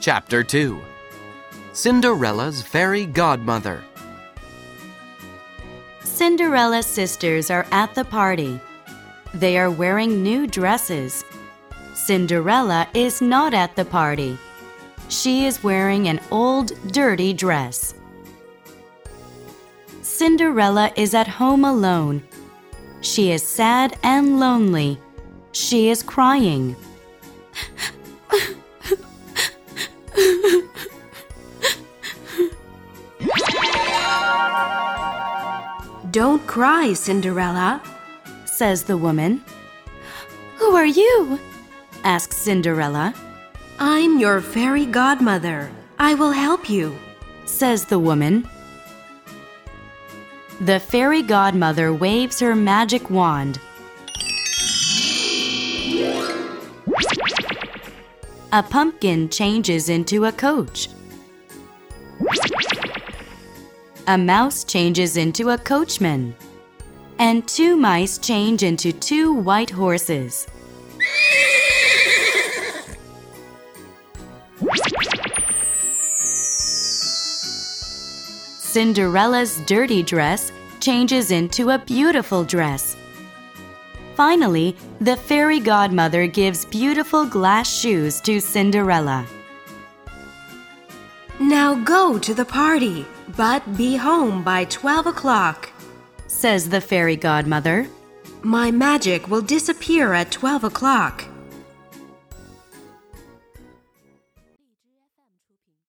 Chapter 2 Cinderella's Fairy Godmother. Cinderella's sisters are at the party. They are wearing new dresses. Cinderella is not at the party. She is wearing an old, dirty dress. Cinderella is at home alone. She is sad and lonely. She is crying. Don't cry, Cinderella, says the woman. Who are you? asks Cinderella, I'm your fairy godmother. I will help you. says the woman. The fairy godmother waves her magic wand. A pumpkin changes into a coach. A mouse changes into a coachman. And two mice change into two white horses. Cinderella's dirty dress changes into a beautiful dress. Finally, the fairy godmother gives beautiful glass shoes to Cinderella. Now go to the party, but be home by 12 o'clock. Says the fairy godmother. My magic will disappear at 12 o'clock.